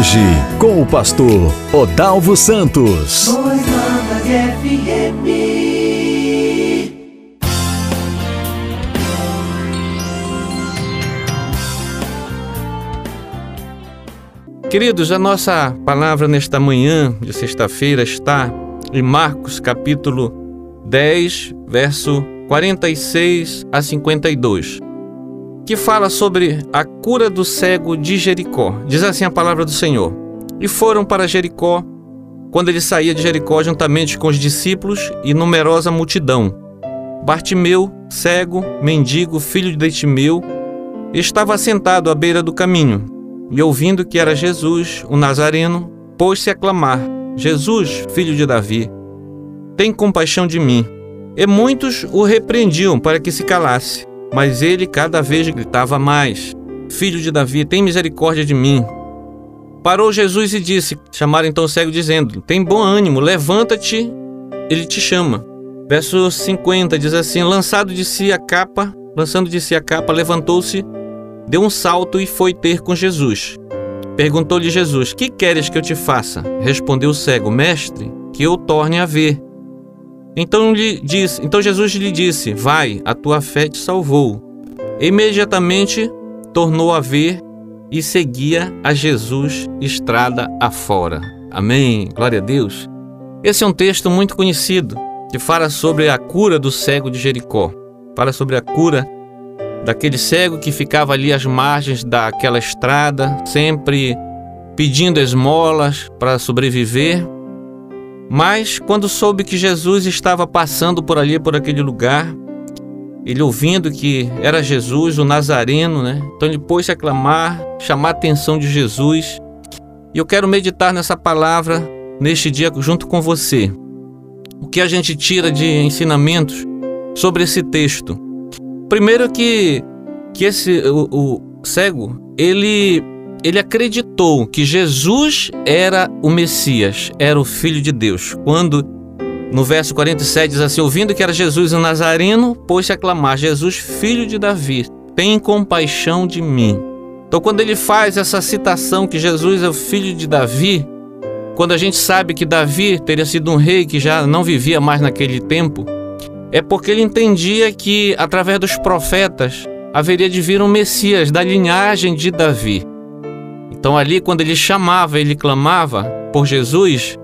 hoje com o pastor Odalvo Santos. Queridos, a nossa palavra nesta manhã de sexta-feira está em Marcos capítulo 10, verso 46 a 52, que fala sobre a cura do cego de Jericó. Diz assim a palavra do Senhor: E foram para Jericó quando ele saía de Jericó juntamente com os discípulos e numerosa multidão. Bartimeu, cego, mendigo, filho de Timeu, estava sentado à beira do caminho e ouvindo que era Jesus, o Nazareno, pôs-se a clamar: Jesus, filho de Davi, tem compaixão de mim. E muitos o repreendiam para que se calasse, mas ele cada vez gritava mais: Filho de Davi, tem misericórdia de mim. Parou Jesus e disse: Chamaram então o cego, dizendo: Tem bom ânimo, levanta-te, ele te chama. Verso 50 diz assim: Lançado de si a capa, lançando de si a capa, levantou-se deu um salto e foi ter com Jesus. Perguntou-lhe Jesus: Que queres que eu te faça? Respondeu o cego: Mestre, que eu torne a ver. Então, lhe então Jesus lhe disse: Vai, a tua fé te salvou. Imediatamente tornou a ver e seguia a Jesus estrada afora. Amém. Glória a Deus. Esse é um texto muito conhecido que fala sobre a cura do cego de Jericó. Fala sobre a cura daquele cego que ficava ali às margens daquela estrada, sempre pedindo esmolas para sobreviver. Mas quando soube que Jesus estava passando por ali, por aquele lugar, ele ouvindo que era Jesus, o Nazareno, né? Então ele pôs-se a clamar, chamar a atenção de Jesus. E eu quero meditar nessa palavra neste dia junto com você. O que a gente tira de ensinamentos sobre esse texto? Primeiro que, que esse o, o cego, ele ele acreditou que Jesus era o Messias, era o Filho de Deus. Quando no verso 47 diz assim: Ouvindo que era Jesus o Nazareno, pôs-se a clamar: Jesus, filho de Davi, tem compaixão de mim. Então, quando ele faz essa citação que Jesus é o filho de Davi, quando a gente sabe que Davi teria sido um rei que já não vivia mais naquele tempo, é porque ele entendia que, através dos profetas, haveria de vir um Messias da linhagem de Davi. Então, ali, quando ele chamava, ele clamava por Jesus,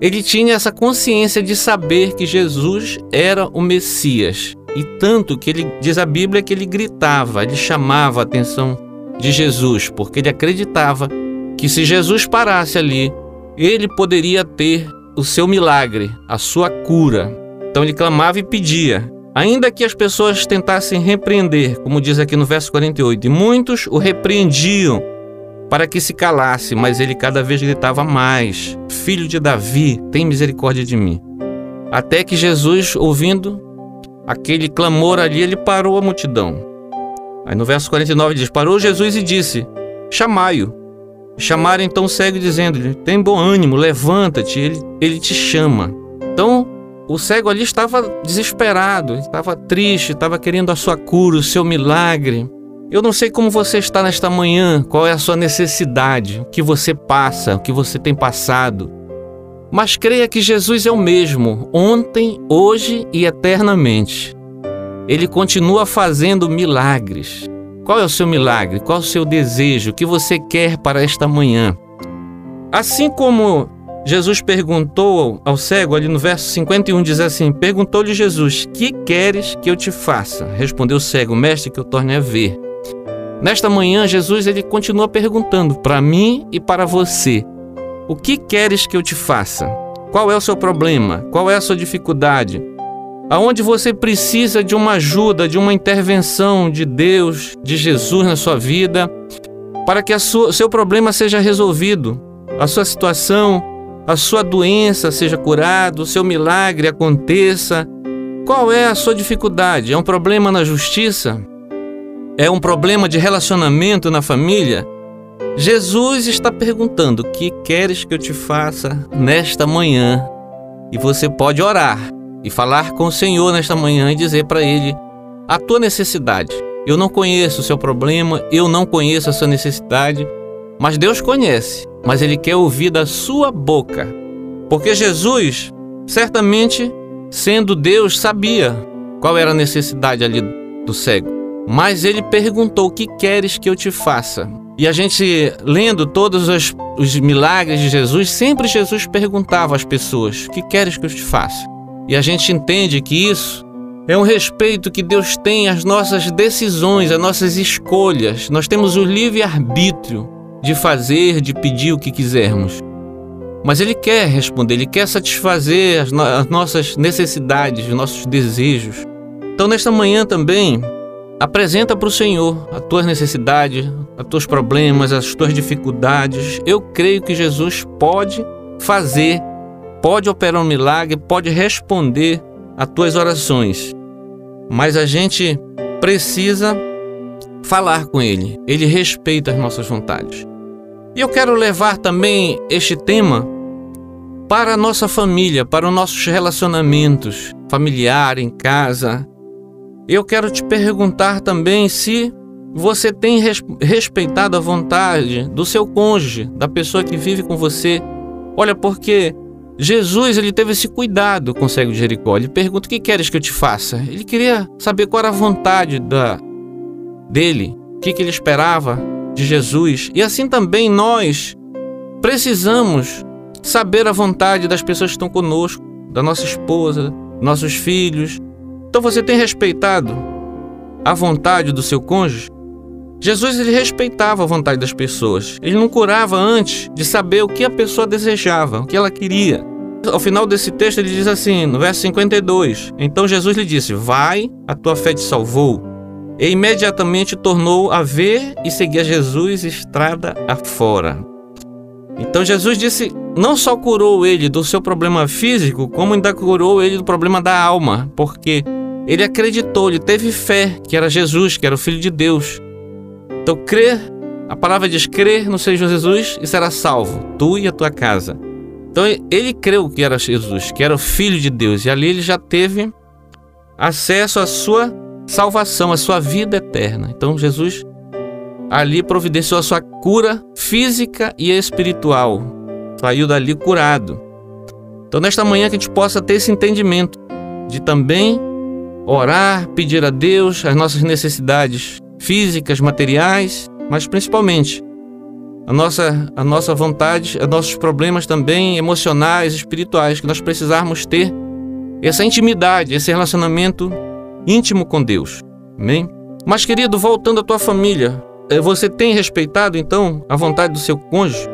ele tinha essa consciência de saber que Jesus era o Messias. E tanto que ele diz a Bíblia que ele gritava, ele chamava a atenção de Jesus, porque ele acreditava que se Jesus parasse ali, ele poderia ter o seu milagre, a sua cura. Então ele clamava e pedia. Ainda que as pessoas tentassem repreender, como diz aqui no verso 48, e muitos o repreendiam para que se calasse, mas ele cada vez gritava mais: Filho de Davi, tem misericórdia de mim. Até que Jesus, ouvindo aquele clamor ali, ele parou a multidão. Aí no verso 49 diz: Parou Jesus e disse: Chamai-o. Chamaram então o cego, dizendo-lhe: Tem bom ânimo, levanta-te, ele, ele te chama. Então o cego ali estava desesperado, estava triste, estava querendo a sua cura, o seu milagre. Eu não sei como você está nesta manhã, qual é a sua necessidade, o que você passa, o que você tem passado. Mas creia que Jesus é o mesmo, ontem, hoje e eternamente. Ele continua fazendo milagres. Qual é o seu milagre? Qual é o seu desejo? O que você quer para esta manhã? Assim como Jesus perguntou ao cego, ali no verso 51, diz assim: Perguntou-lhe Jesus: Que queres que eu te faça? Respondeu o cego: Mestre, que eu torne a ver. Nesta manhã, Jesus ele continua perguntando para mim e para você: O que queres que eu te faça? Qual é o seu problema? Qual é a sua dificuldade? Aonde você precisa de uma ajuda, de uma intervenção de Deus, de Jesus na sua vida, para que o seu problema seja resolvido, a sua situação a sua doença seja curada, o seu milagre aconteça. Qual é a sua dificuldade? É um problema na justiça? É um problema de relacionamento na família? Jesus está perguntando: o que queres que eu te faça nesta manhã? E você pode orar e falar com o Senhor nesta manhã e dizer para Ele a tua necessidade. Eu não conheço o seu problema, eu não conheço a sua necessidade, mas Deus conhece mas ele quer ouvir da sua boca. Porque Jesus, certamente, sendo Deus, sabia qual era a necessidade ali do cego. Mas ele perguntou: O que queres que eu te faça? E a gente, lendo todos os, os, milagres de Jesus, sempre Jesus perguntava às pessoas: O que queres que eu te faça? E a gente entende que isso é um respeito que Deus tem às nossas decisões, às nossas escolhas. Nós temos o livre-arbítrio de fazer, de pedir o que quisermos. Mas Ele quer responder, Ele quer satisfazer as, no as nossas necessidades, os nossos desejos. Então, nesta manhã também, apresenta para o Senhor as tuas necessidades, os teus problemas, as tuas dificuldades. Eu creio que Jesus pode fazer, pode operar um milagre, pode responder as tuas orações. Mas a gente precisa falar com Ele. Ele respeita as nossas vontades. E eu quero levar também este tema para a nossa família, para os nossos relacionamentos familiar, em casa. Eu quero te perguntar também se você tem respeitado a vontade do seu cônjuge, da pessoa que vive com você. Olha, porque Jesus ele teve esse cuidado com o cego de Jericó. Ele pergunta: O que queres que eu te faça? Ele queria saber qual era a vontade da, dele, o que, que ele esperava de Jesus. E assim também nós precisamos saber a vontade das pessoas que estão conosco, da nossa esposa, nossos filhos. Então você tem respeitado a vontade do seu cônjuge? Jesus ele respeitava a vontade das pessoas. Ele não curava antes de saber o que a pessoa desejava, o que ela queria. Ao final desse texto ele diz assim, no verso 52: Então Jesus lhe disse: Vai, a tua fé te salvou. E imediatamente tornou a ver e seguir a Jesus estrada afora. Então Jesus disse, não só curou ele do seu problema físico, como ainda curou ele do problema da alma, porque ele acreditou, ele teve fé que era Jesus, que era o Filho de Deus. Então crer, a palavra diz crer no Senhor Jesus e será salvo, tu e a tua casa. Então ele creu que era Jesus, que era o Filho de Deus, e ali ele já teve acesso à sua salvação, a sua vida eterna. Então Jesus ali providenciou a sua cura física e espiritual. Saiu dali curado. Então nesta manhã que a gente possa ter esse entendimento de também orar, pedir a Deus as nossas necessidades físicas, materiais, mas principalmente a nossa, a nossa vontade, os nossos problemas também emocionais, espirituais, que nós precisarmos ter essa intimidade, esse relacionamento íntimo com Deus. Amém? Mas, querido, voltando à tua família, eh, você tem respeitado então a vontade do seu cônjuge?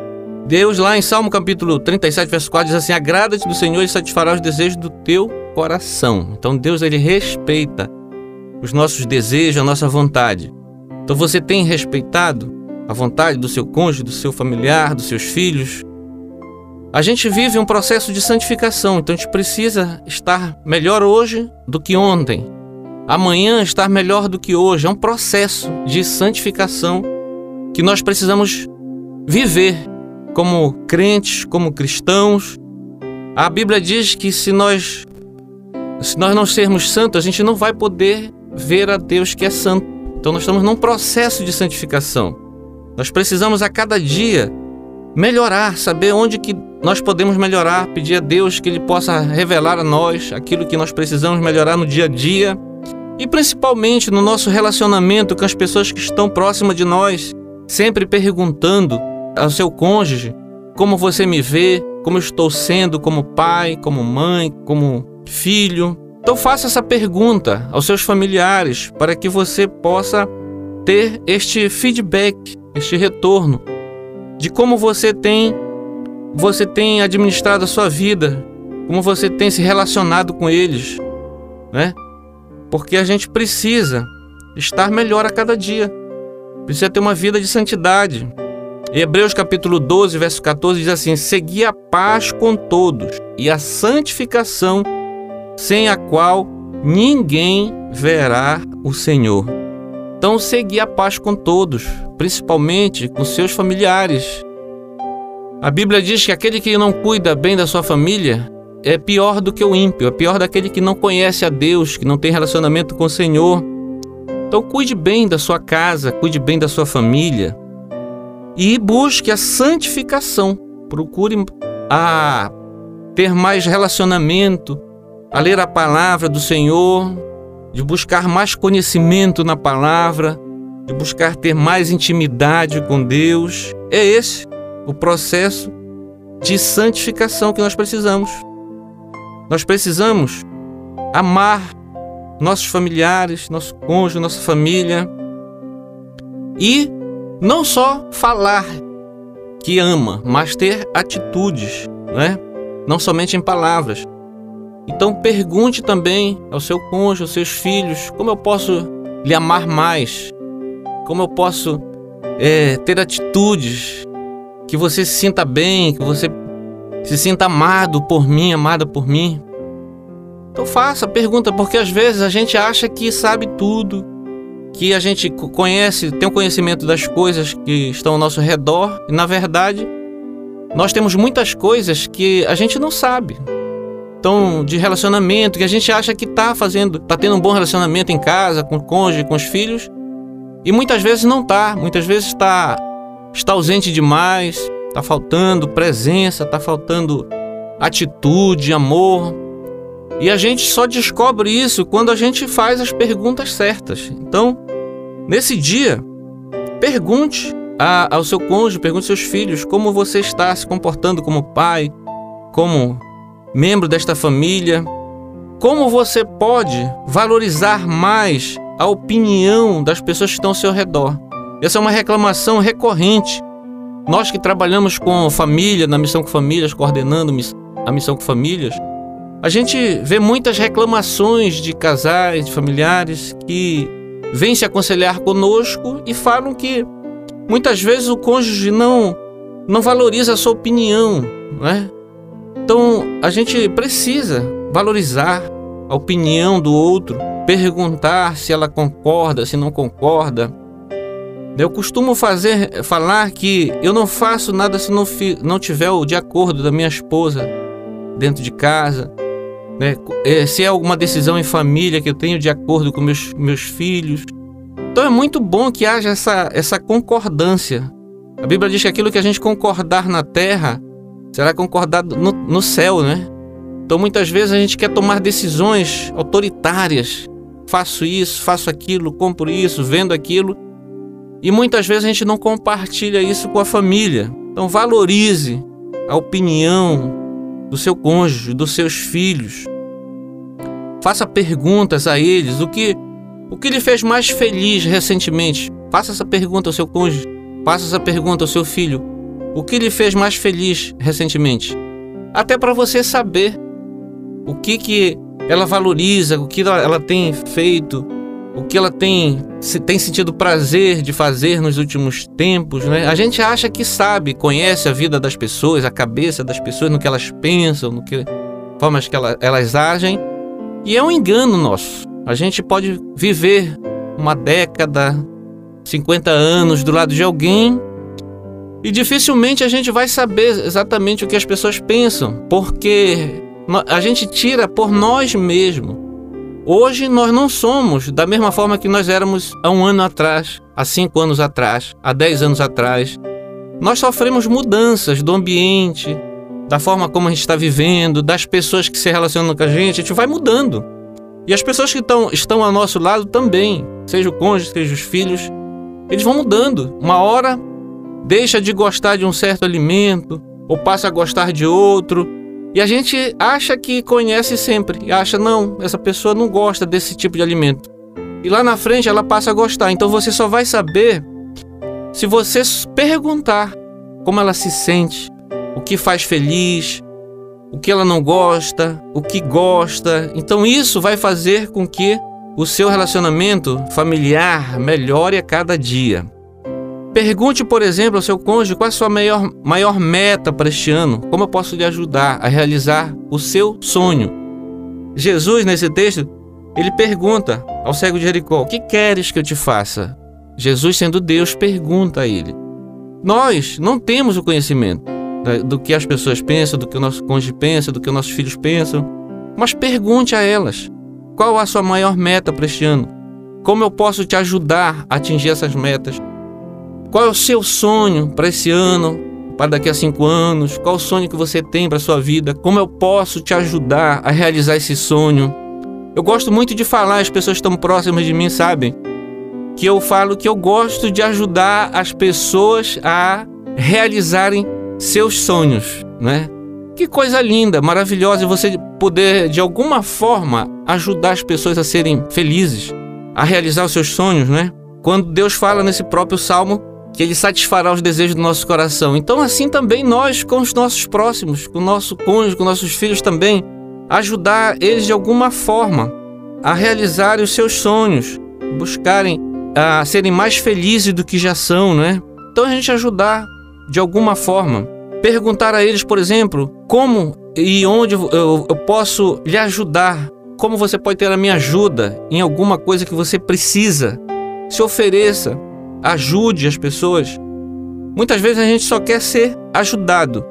Deus, lá em Salmo capítulo 37, verso 4, diz assim: Agrada-te do Senhor e satisfará os desejos do teu coração. Então, Deus, ele respeita os nossos desejos, a nossa vontade. Então, você tem respeitado a vontade do seu cônjuge, do seu familiar, dos seus filhos? A gente vive um processo de santificação, então a gente precisa estar melhor hoje do que ontem amanhã estar melhor do que hoje. É um processo de santificação que nós precisamos viver como crentes, como cristãos. A Bíblia diz que se nós se nós não sermos santos, a gente não vai poder ver a Deus que é santo. Então nós estamos num processo de santificação. Nós precisamos a cada dia melhorar, saber onde que nós podemos melhorar, pedir a Deus que ele possa revelar a nós aquilo que nós precisamos melhorar no dia a dia e principalmente no nosso relacionamento com as pessoas que estão próximas de nós, sempre perguntando ao seu cônjuge como você me vê, como estou sendo como pai, como mãe, como filho. Então faça essa pergunta aos seus familiares para que você possa ter este feedback, este retorno de como você tem você tem administrado a sua vida, como você tem se relacionado com eles, né? porque a gente precisa estar melhor a cada dia. Precisa ter uma vida de santidade. Hebreus capítulo 12, verso 14 diz assim: "Segui a paz com todos e a santificação, sem a qual ninguém verá o Senhor." Então, segui a paz com todos, principalmente com seus familiares. A Bíblia diz que aquele que não cuida bem da sua família é pior do que o ímpio, é pior daquele que não conhece a Deus, que não tem relacionamento com o Senhor. Então cuide bem da sua casa, cuide bem da sua família. e busque a santificação. Procure a ter mais relacionamento, a ler a palavra do Senhor, de buscar mais conhecimento na palavra, de buscar ter mais intimidade com Deus. É esse o processo de santificação que nós precisamos. Nós precisamos amar nossos familiares, nosso cônjuge, nossa família e não só falar que ama, mas ter atitudes, né? Não somente em palavras. Então pergunte também ao seu cônjuge, aos seus filhos, como eu posso lhe amar mais? Como eu posso é, ter atitudes que você se sinta bem, que você se sinta amado por mim, amada por mim? Então faça, pergunta, porque às vezes a gente acha que sabe tudo, que a gente conhece, tem o conhecimento das coisas que estão ao nosso redor, e na verdade nós temos muitas coisas que a gente não sabe tão de relacionamento, que a gente acha que está fazendo, está tendo um bom relacionamento em casa, com o cônjuge, com os filhos, e muitas vezes não está, muitas vezes está está ausente demais, está faltando presença, está faltando atitude, amor. E a gente só descobre isso quando a gente faz as perguntas certas. Então, nesse dia, pergunte a, ao seu cônjuge, pergunte aos seus filhos como você está se comportando como pai, como membro desta família, como você pode valorizar mais a opinião das pessoas que estão ao seu redor? Essa é uma reclamação recorrente. Nós que trabalhamos com família, na missão com famílias, coordenando a missão com famílias, a gente vê muitas reclamações de casais, de familiares que vêm se aconselhar conosco e falam que muitas vezes o cônjuge não não valoriza a sua opinião, né? Então a gente precisa valorizar a opinião do outro, perguntar se ela concorda, se não concorda. Eu costumo fazer, falar que eu não faço nada se não, não tiver o de acordo da minha esposa dentro de casa. Né? É, se é alguma decisão em família que eu tenho de acordo com meus, meus filhos. Então é muito bom que haja essa, essa concordância. A Bíblia diz que aquilo que a gente concordar na terra será concordado no, no céu, né? Então muitas vezes a gente quer tomar decisões autoritárias. Faço isso, faço aquilo, compro isso, vendo aquilo. E muitas vezes a gente não compartilha isso com a família. Então valorize a opinião do seu cônjuge, dos seus filhos. Faça perguntas a eles, o que o que lhe fez mais feliz recentemente? Faça essa pergunta ao seu cônjuge, faça essa pergunta ao seu filho. O que lhe fez mais feliz recentemente? Até para você saber o que, que ela valoriza, o que ela tem feito, o que ela tem, se tem sentido prazer de fazer nos últimos tempos, né? A gente acha que sabe, conhece a vida das pessoas, a cabeça das pessoas, no que elas pensam, no que formas que elas, elas agem, e é um engano nosso. A gente pode viver uma década, 50 anos do lado de alguém e dificilmente a gente vai saber exatamente o que as pessoas pensam, porque a gente tira por nós mesmos. Hoje nós não somos da mesma forma que nós éramos há um ano atrás, há cinco anos atrás, há dez anos atrás. Nós sofremos mudanças do ambiente, da forma como a gente está vivendo, das pessoas que se relacionam com a gente, a gente vai mudando. E as pessoas que estão, estão ao nosso lado também, seja o cônjuge, seja os filhos, eles vão mudando. Uma hora deixa de gostar de um certo alimento ou passa a gostar de outro. E a gente acha que conhece sempre, acha não, essa pessoa não gosta desse tipo de alimento. E lá na frente ela passa a gostar. Então você só vai saber se você perguntar como ela se sente, o que faz feliz, o que ela não gosta, o que gosta. Então isso vai fazer com que o seu relacionamento familiar melhore a cada dia. Pergunte, por exemplo, ao seu cônjuge qual é a sua maior, maior meta para este ano. Como eu posso lhe ajudar a realizar o seu sonho? Jesus, nesse texto, ele pergunta ao cego de Jericó: O que queres que eu te faça? Jesus, sendo Deus, pergunta a ele. Nós não temos o conhecimento do que as pessoas pensam, do que o nosso cônjuge pensa, do que os nossos filhos pensam, mas pergunte a elas: qual a sua maior meta para este ano? Como eu posso te ajudar a atingir essas metas? Qual é o seu sonho para esse ano, para daqui a cinco anos? Qual o sonho que você tem para sua vida? Como eu posso te ajudar a realizar esse sonho? Eu gosto muito de falar, as pessoas estão próximas de mim sabem que eu falo que eu gosto de ajudar as pessoas a realizarem seus sonhos, né? Que coisa linda, maravilhosa você poder de alguma forma ajudar as pessoas a serem felizes, a realizar os seus sonhos, né? Quando Deus fala nesse próprio salmo que ele satisfará os desejos do nosso coração. Então assim também nós com os nossos próximos, com o nosso cônjuge, com nossos filhos também, ajudar eles de alguma forma a realizarem os seus sonhos, buscarem a serem mais felizes do que já são, né? Então a gente ajudar de alguma forma. Perguntar a eles, por exemplo, como e onde eu, eu posso lhe ajudar. Como você pode ter a minha ajuda em alguma coisa que você precisa. Se ofereça, ajude as pessoas. Muitas vezes a gente só quer ser ajudado.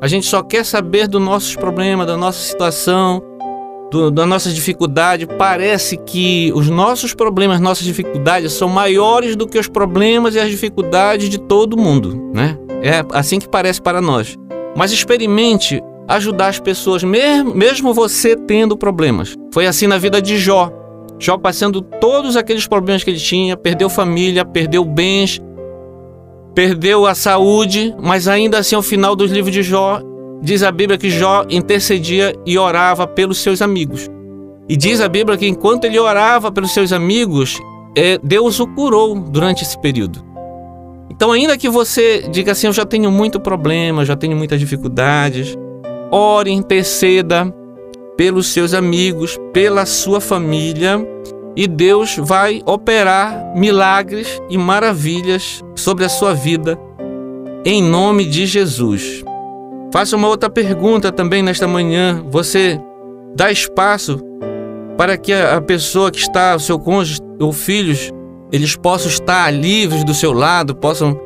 A gente só quer saber dos nossos problemas, da nossa situação, do, da nossa dificuldade, parece que os nossos problemas, nossas dificuldades são maiores do que os problemas e as dificuldades de todo mundo, né? É assim que parece para nós. Mas experimente ajudar as pessoas, mesmo, mesmo você tendo problemas. Foi assim na vida de Jó. Jó passando todos aqueles problemas que ele tinha, perdeu família, perdeu bens, perdeu a saúde, mas ainda assim ao final dos livros de Jó, Diz a Bíblia que Jó intercedia e orava pelos seus amigos. E diz a Bíblia que enquanto ele orava pelos seus amigos, é, Deus o curou durante esse período. Então, ainda que você diga assim, eu já tenho muito problema, já tenho muitas dificuldades, ore, interceda pelos seus amigos, pela sua família, e Deus vai operar milagres e maravilhas sobre a sua vida, em nome de Jesus. Faça uma outra pergunta também nesta manhã. Você dá espaço para que a pessoa que está, o seu cônjuge ou filhos, eles possam estar livres do seu lado, possam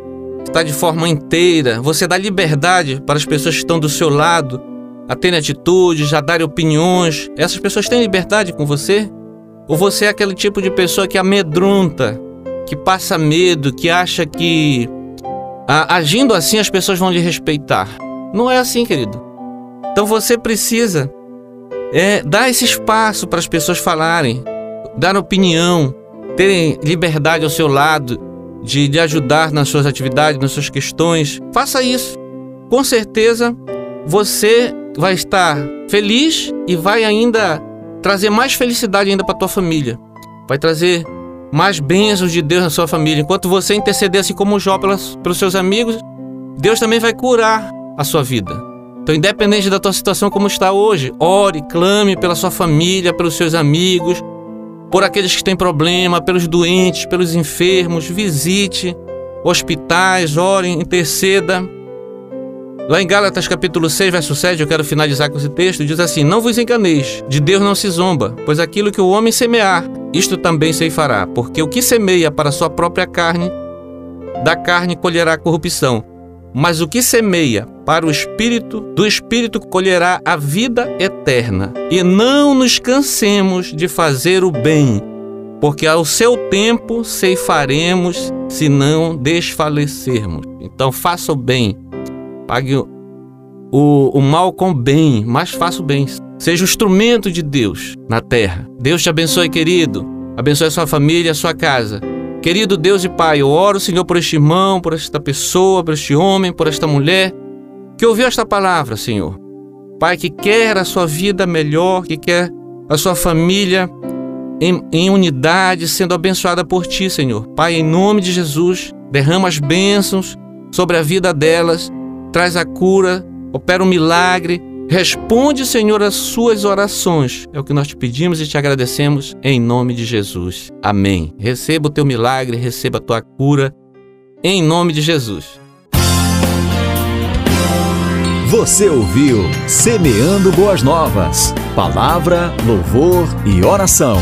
estar de forma inteira. Você dá liberdade para as pessoas que estão do seu lado a terem atitudes, a darem opiniões. Essas pessoas têm liberdade com você? Ou você é aquele tipo de pessoa que amedronta, que passa medo, que acha que agindo assim as pessoas vão lhe respeitar? Não é assim, querido. Então você precisa é, dar esse espaço para as pessoas falarem, dar opinião, terem liberdade ao seu lado de, de ajudar nas suas atividades, nas suas questões. Faça isso. Com certeza você vai estar feliz e vai ainda trazer mais felicidade ainda para tua família. Vai trazer mais bênçãos de Deus na sua família. Enquanto você interceder assim como Jó pelas, pelos seus amigos, Deus também vai curar a sua vida. Então, independente da tua situação como está hoje, ore, clame pela sua família, pelos seus amigos, por aqueles que têm problema, pelos doentes, pelos enfermos, visite hospitais, ore, interceda. Lá em Gálatas capítulo 6, verso 7, eu quero finalizar com esse texto, diz assim: Não vos enganeis, de Deus não se zomba, pois aquilo que o homem semear, isto também se fará, porque o que semeia para sua própria carne, da carne colherá corrupção, mas o que semeia para o espírito, do espírito colherá a vida eterna. E não nos cansemos de fazer o bem, porque ao seu tempo ceifaremos se não desfalecermos. Então faça o bem, pague o, o, mal com bem, mas faça o bem. Seja o instrumento de Deus na terra. Deus te abençoe, querido. Abençoe a sua família, a sua casa. Querido Deus e Pai, eu oro, Senhor, por este irmão, por esta pessoa, por este homem, por esta mulher que ouviu esta palavra, Senhor. Pai, que quer a sua vida melhor, que quer a sua família em, em unidade, sendo abençoada por Ti, Senhor. Pai, em nome de Jesus, derrama as bênçãos sobre a vida delas, traz a cura, opera um milagre, Responde, Senhor, as suas orações. É o que nós te pedimos e te agradecemos em nome de Jesus. Amém. Receba o teu milagre, receba a tua cura em nome de Jesus. Você ouviu Semeando Boas Novas. Palavra, louvor e oração.